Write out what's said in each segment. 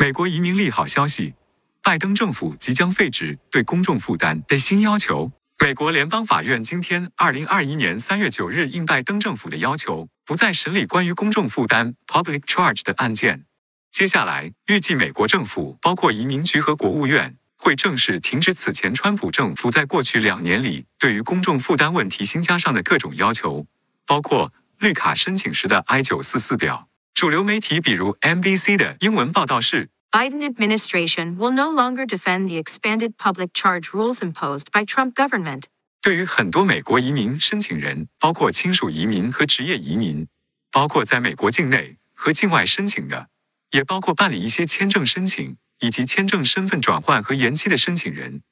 美国移民利好消息，拜登政府即将废止对公众负担的新要求。美国联邦法院今天，二零二一年三月九日应拜登政府的要求，不再审理关于公众负担 （public charge） 的案件。接下来，预计美国政府，包括移民局和国务院，会正式停止此前川普政府在过去两年里对于公众负担问题新加上的各种要求，包括绿卡申请时的 I 九四四表。主流媒体，比如 NBC 的英文报道是：Biden administration will no longer defend the expanded public charge rules imposed by Trump government。对于很多美国移民申请人，包括亲属移民和职业移民，包括在美国境内和境外申请的，也包括办理一些签证申请以及签证身份转换和延期的申请人，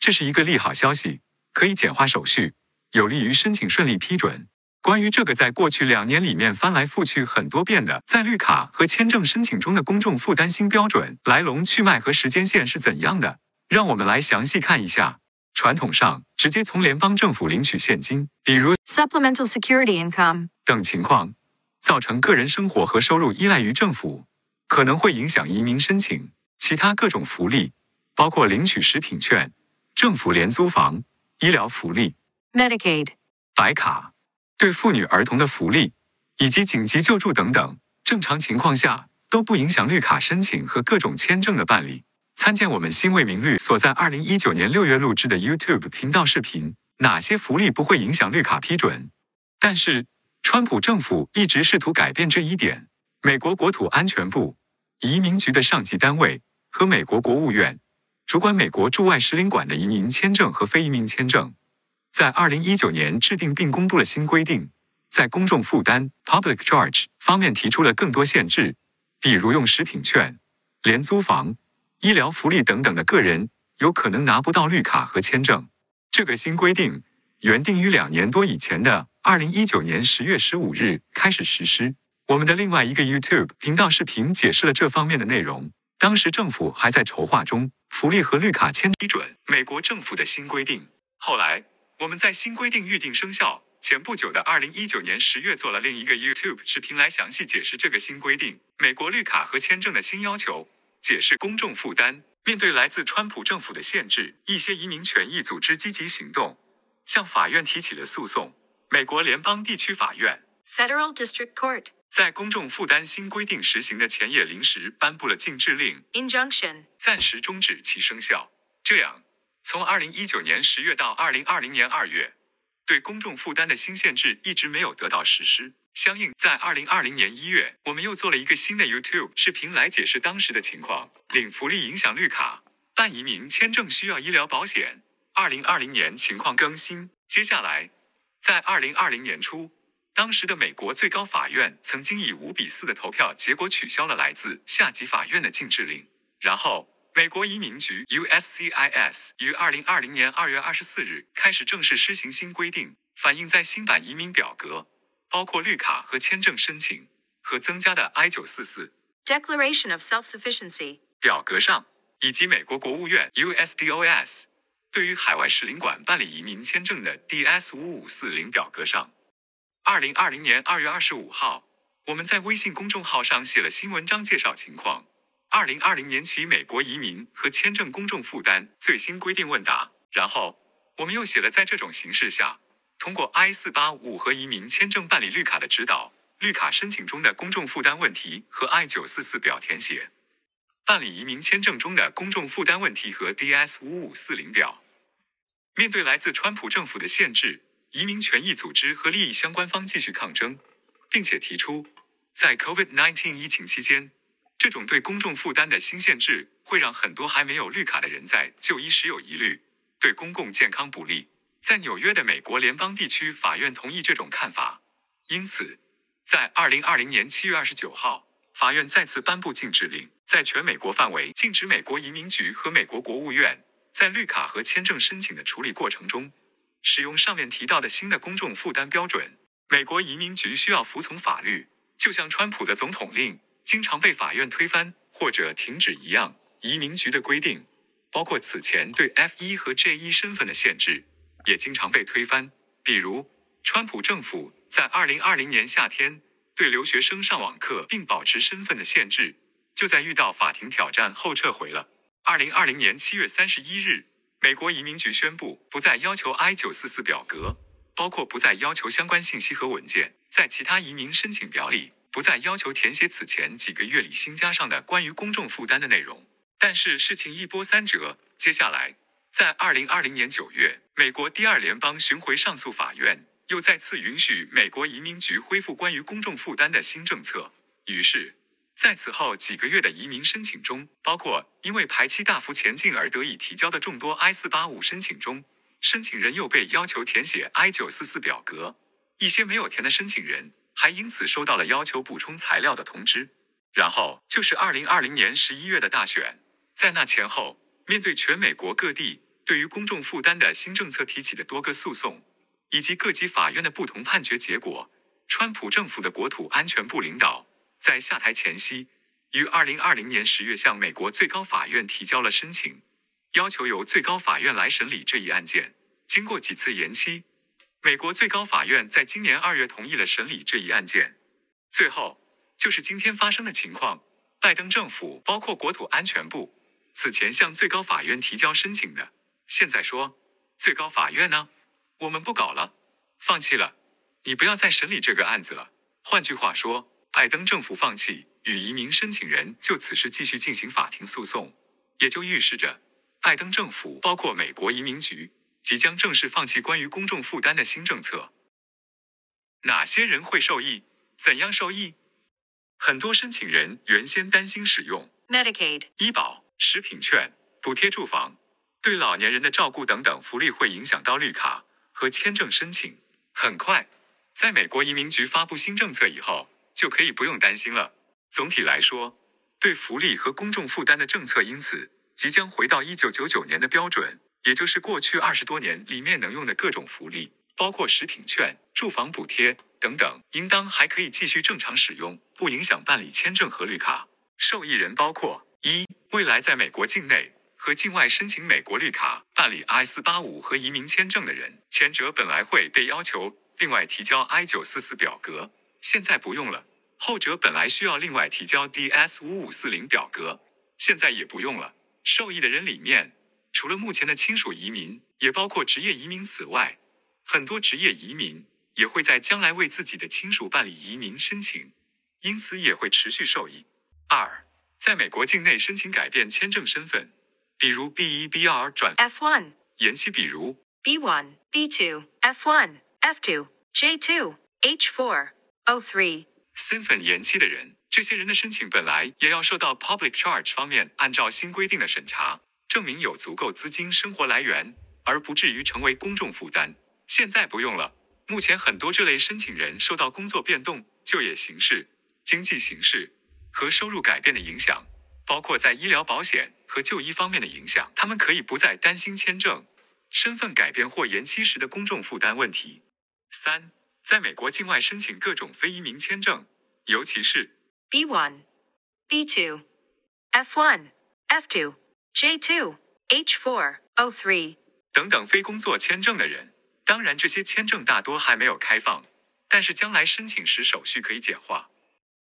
这是一个利好消息，可以简化手续，有利于申请顺利批准。关于这个在过去两年里面翻来覆去很多遍的，在绿卡和签证申请中的公众负担新标准来龙去脉和时间线是怎样的？让我们来详细看一下。传统上，直接从联邦政府领取现金，比如 supplemental security income 等情况，造成个人生活和收入依赖于政府，可能会影响移民申请。其他各种福利，包括领取食品券、政府廉租房、医疗福利、Medicaid、白卡。对妇女儿童的福利以及紧急救助等等，正常情况下都不影响绿卡申请和各种签证的办理。参见我们新为民律所在二零一九年六月录制的 YouTube 频道视频，哪些福利不会影响绿卡批准？但是，川普政府一直试图改变这一点。美国国土安全部、移民局的上级单位和美国国务院，主管美国驻外使领馆的移民签证和非移民签证。在二零一九年制定并公布了新规定，在公众负担 （public charge） 方面提出了更多限制，比如用食品券、廉租房、医疗福利等等的个人有可能拿不到绿卡和签证。这个新规定原定于两年多以前的二零一九年十月十五日开始实施。我们的另外一个 YouTube 频道视频解释了这方面的内容。当时政府还在筹划中，福利和绿卡签批准美国政府的新规定。后来。我们在新规定预定生效前不久的二零一九年十月做了另一个 YouTube 视频来详细解释这个新规定，美国绿卡和签证的新要求，解释公众负担。面对来自川普政府的限制，一些移民权益组织积极行动，向法院提起了诉讼。美国联邦地区法院 （Federal District Court） 在公众负担新规定实行的前夜临时颁布了禁制令 （Injunction），暂时终止其生效。这样。从二零一九年十月到二零二零年二月，对公众负担的新限制一直没有得到实施。相应，在二零二零年一月，我们又做了一个新的 YouTube 视频来解释当时的情况。领福利影响绿卡，办移民签证需要医疗保险。二零二零年情况更新。接下来，在二零二零年初，当时的美国最高法院曾经以五比四的投票结果取消了来自下级法院的禁制令。然后。美国移民局 （USCIS） 于二零二零年二月二十四日开始正式施行新规定，反映在新版移民表格，包括绿卡和签证申请和增加的 I 九四四 （Declaration of Self-Sufficiency） 表格上，以及美国国务院 （USDOS） 对于海外使领馆办理移民签证的 DS 五五四零表格上。二零二零年二月二十五号，我们在微信公众号上写了新文章介绍情况。二零二零年起，美国移民和签证公众负担最新规定问答。然后，我们又写了在这种形势下，通过 I 四八五和移民签证办理绿卡的指导，绿卡申请中的公众负担问题和 I 九四四表填写，办理移民签证中的公众负担问题和 DS 五五四零表。面对来自川普政府的限制，移民权益组织和利益相关方继续抗争，并且提出，在 COVID-19 疫情期间。这种对公众负担的新限制会让很多还没有绿卡的人在就医时有疑虑，对公共健康不利。在纽约的美国联邦地区法院同意这种看法，因此，在二零二零年七月二十九号，法院再次颁布禁止令，在全美国范围禁止美国移民局和美国国务院在绿卡和签证申请的处理过程中使用上面提到的新的公众负担标准。美国移民局需要服从法律，就像川普的总统令。经常被法院推翻或者停止一样，移民局的规定，包括此前对 F 一和 J 一身份的限制，也经常被推翻。比如，川普政府在二零二零年夏天对留学生上网课并保持身份的限制，就在遇到法庭挑战后撤回了。二零二零年七月三十一日，美国移民局宣布不再要求 I 九四四表格，包括不再要求相关信息和文件，在其他移民申请表里不再要求填写此前几个月里新加上的关于公众负担的内容。但是事情一波三折，接下来在二零二零年九月，美国第二联邦巡回上诉法院又再次允许美国移民局恢复关于公众负担的新政策。于是，在此后几个月的移民申请中，包括因为排期大幅前进而得以提交的众多 I 四八五申请中，申请人又被要求填写 I 九四四表格。一些没有填的申请人还因此收到了要求补充材料的通知。然后就是二零二零年十一月的大选，在那前后，面对全美国各地对于公众负担的新政策提起的多个诉讼，以及各级法院的不同判决结果，川普政府的国土安全部领导。在下台前夕，于二零二零年十月向美国最高法院提交了申请，要求由最高法院来审理这一案件。经过几次延期，美国最高法院在今年二月同意了审理这一案件。最后就是今天发生的情况：拜登政府包括国土安全部此前向最高法院提交申请的，现在说最高法院呢，我们不搞了，放弃了，你不要再审理这个案子了。换句话说。拜登政府放弃与移民申请人就此事继续进行法庭诉讼，也就预示着拜登政府包括美国移民局即将正式放弃关于公众负担的新政策。哪些人会受益？怎样受益？很多申请人原先担心使用 Medicaid、医保、食品券、补贴住房、对老年人的照顾等等福利会影响到绿卡和签证申请。很快，在美国移民局发布新政策以后。就可以不用担心了。总体来说，对福利和公众负担的政策因此即将回到一九九九年的标准，也就是过去二十多年里面能用的各种福利，包括食品券、住房补贴等等，应当还可以继续正常使用，不影响办理签证和绿卡。受益人包括一、未来在美国境内和境外申请美国绿卡、办理 I 四八五和移民签证的人，前者本来会被要求另外提交 I 九四四表格。现在不用了，后者本来需要另外提交 DS 五五四零表格，现在也不用了。受益的人里面，除了目前的亲属移民，也包括职业移民。此外，很多职业移民也会在将来为自己的亲属办理移民申请，因此也会持续受益。二，在美国境内申请改变签证身份，比如 B 一 B 二转 F one 延期，比如 B one B two F one F two J two H four。O three 身份延期的人，这些人的申请本来也要受到 public charge 方面按照新规定的审查，证明有足够资金生活来源，而不至于成为公众负担。现在不用了。目前很多这类申请人受到工作变动、就业形势、经济形势和收入改变的影响，包括在医疗保险和就医方面的影响，他们可以不再担心签证、身份改变或延期时的公众负担问题。三。在美国境外申请各种非移民签证，尤其是 B 一、B 二、F 一、F 二、J two、H four、O three 等等非工作签证的人，当然这些签证大多还没有开放，但是将来申请时手续可以简化。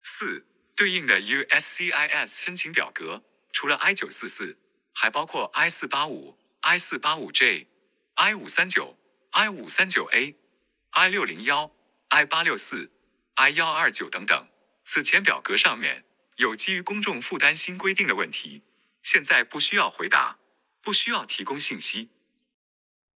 四对应的 USCIS 申请表格，除了 I 九四四，还包括 I 四八五、I 四八五 J、I 五三九、I 五三九 A。I 六零幺、I 八六四、I 幺二九等等，此前表格上面有基于公众负担新规定的问题，现在不需要回答，不需要提供信息。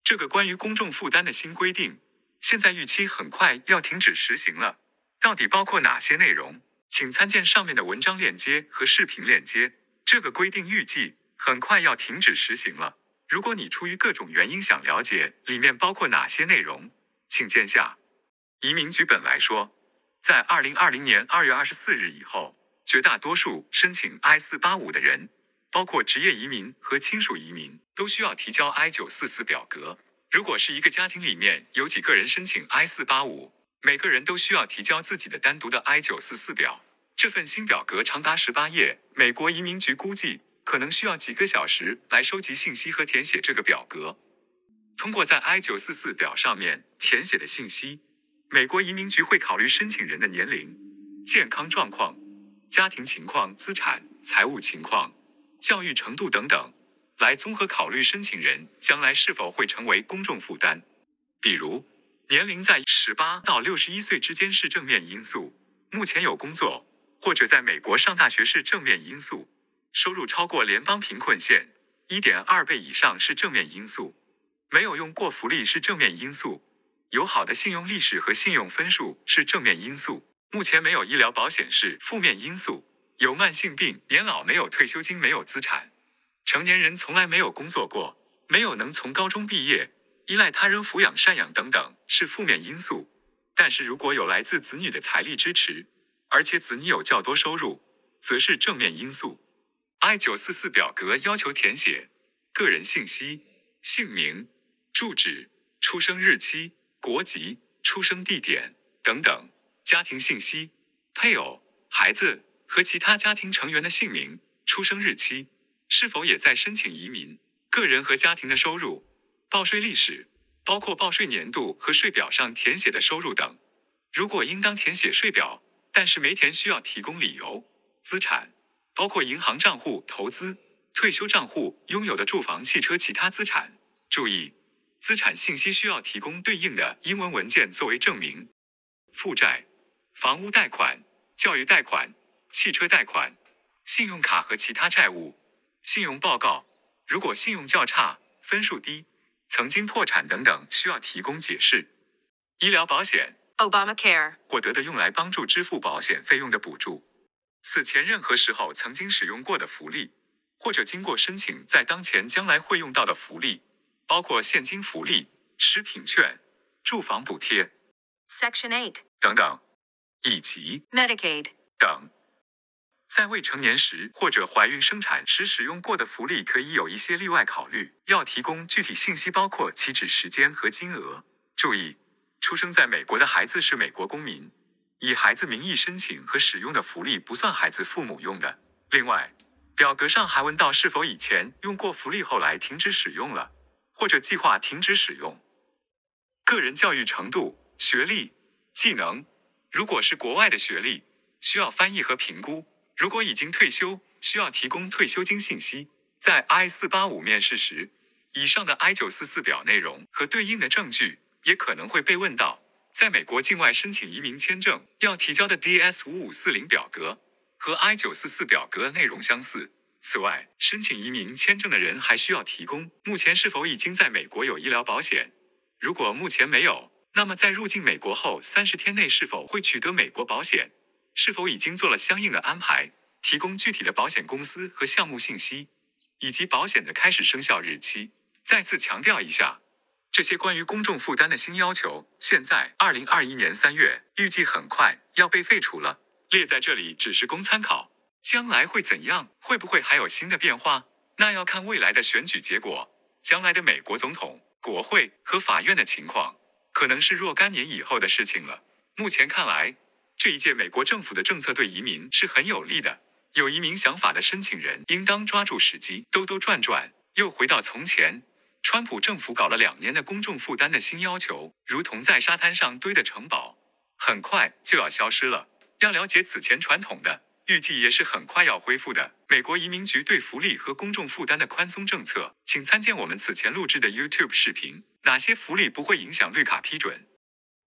这个关于公众负担的新规定，现在预期很快要停止实行了。到底包括哪些内容？请参见上面的文章链接和视频链接。这个规定预计很快要停止实行了。如果你出于各种原因想了解里面包括哪些内容，请见下。移民局本来说，在二零二零年二月二十四日以后，绝大多数申请 I 四八五的人，包括职业移民和亲属移民，都需要提交 I 九四四表格。如果是一个家庭里面有几个人申请 I 四八五，每个人都需要提交自己的单独的 I 九四四表。这份新表格长达十八页，美国移民局估计可能需要几个小时来收集信息和填写这个表格。通过在 I 九四四表上面填写的信息，美国移民局会考虑申请人的年龄、健康状况、家庭情况、资产、财务情况、教育程度等等，来综合考虑申请人将来是否会成为公众负担。比如，年龄在十八到六十一岁之间是正面因素，目前有工作或者在美国上大学是正面因素，收入超过联邦贫困线一点二倍以上是正面因素，没有用过福利是正面因素，有好的信用历史和信用分数是正面因素，目前没有医疗保险是负面因素，有慢性病、年老没有退休金、没有资产，成年人从来没有工作过，没有能从高中毕业。依赖他人抚养赡养等等是负面因素，但是如果有来自子女的财力支持，而且子女有较多收入，则是正面因素。I 九四四表格要求填写个人信息、姓名、住址、出生日期、国籍、出生地点等等，家庭信息、配偶、孩子和其他家庭成员的姓名、出生日期，是否也在申请移民，个人和家庭的收入。报税历史包括报税年度和税表上填写的收入等。如果应当填写税表，但是没填，需要提供理由。资产包括银行账户、投资、退休账户、拥有的住房、汽车、其他资产。注意，资产信息需要提供对应的英文文件作为证明。负债、房屋贷款、教育贷款、汽车贷款、信用卡和其他债务。信用报告，如果信用较差，分数低。曾经破产等等，需要提供解释。医疗保险 Obamacare 获得的用来帮助支付保险费用的补助，此前任何时候曾经使用过的福利，或者经过申请在当前将来会用到的福利，包括现金福利、食品券、住房补贴 Section Eight） 等等，以及 Medicaid 等。在未成年时或者怀孕生产时使用过的福利，可以有一些例外考虑。要提供具体信息，包括起止时间和金额。注意，出生在美国的孩子是美国公民，以孩子名义申请和使用的福利不算孩子父母用的。另外，表格上还问到是否以前用过福利，后来停止使用了，或者计划停止使用。个人教育程度、学历、技能，如果是国外的学历，需要翻译和评估。如果已经退休，需要提供退休金信息。在 I 四八五面试时，以上的 I 九四四表内容和对应的证据也可能会被问到。在美国境外申请移民签证要提交的 DS 五五四零表格和 I 九四四表格内容相似。此外，申请移民签证的人还需要提供目前是否已经在美国有医疗保险。如果目前没有，那么在入境美国后三十天内是否会取得美国保险？是否已经做了相应的安排？提供具体的保险公司和项目信息，以及保险的开始生效日期。再次强调一下，这些关于公众负担的新要求，现在二零二一年三月，预计很快要被废除了。列在这里只是供参考，将来会怎样？会不会还有新的变化？那要看未来的选举结果，将来的美国总统、国会和法院的情况，可能是若干年以后的事情了。目前看来。这一届美国政府的政策对移民是很有利的，有移民想法的申请人应当抓住时机。兜兜转转，又回到从前，川普政府搞了两年的公众负担的新要求，如同在沙滩上堆的城堡，很快就要消失了。要了解此前传统的，预计也是很快要恢复的。美国移民局对福利和公众负担的宽松政策，请参见我们此前录制的 YouTube 视频。哪些福利不会影响绿卡批准？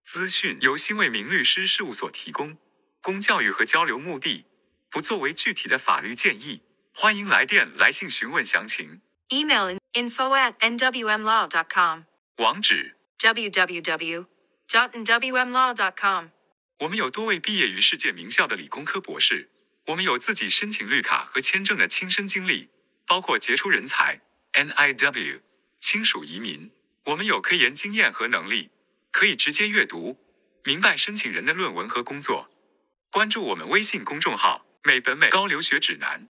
资讯由新为民律师事务所提供，供教育和交流目的，不作为具体的法律建议。欢迎来电来信询问详情。Email info at nwmlaw.com。网址 www.nwmlaw.com。我们有多位毕业于世界名校的理工科博士，我们有自己申请绿卡和签证的亲身经历，包括杰出人才 NIW 亲属移民。我们有科研经验和能力。可以直接阅读，明白申请人的论文和工作。关注我们微信公众号“美本美高留学指南”。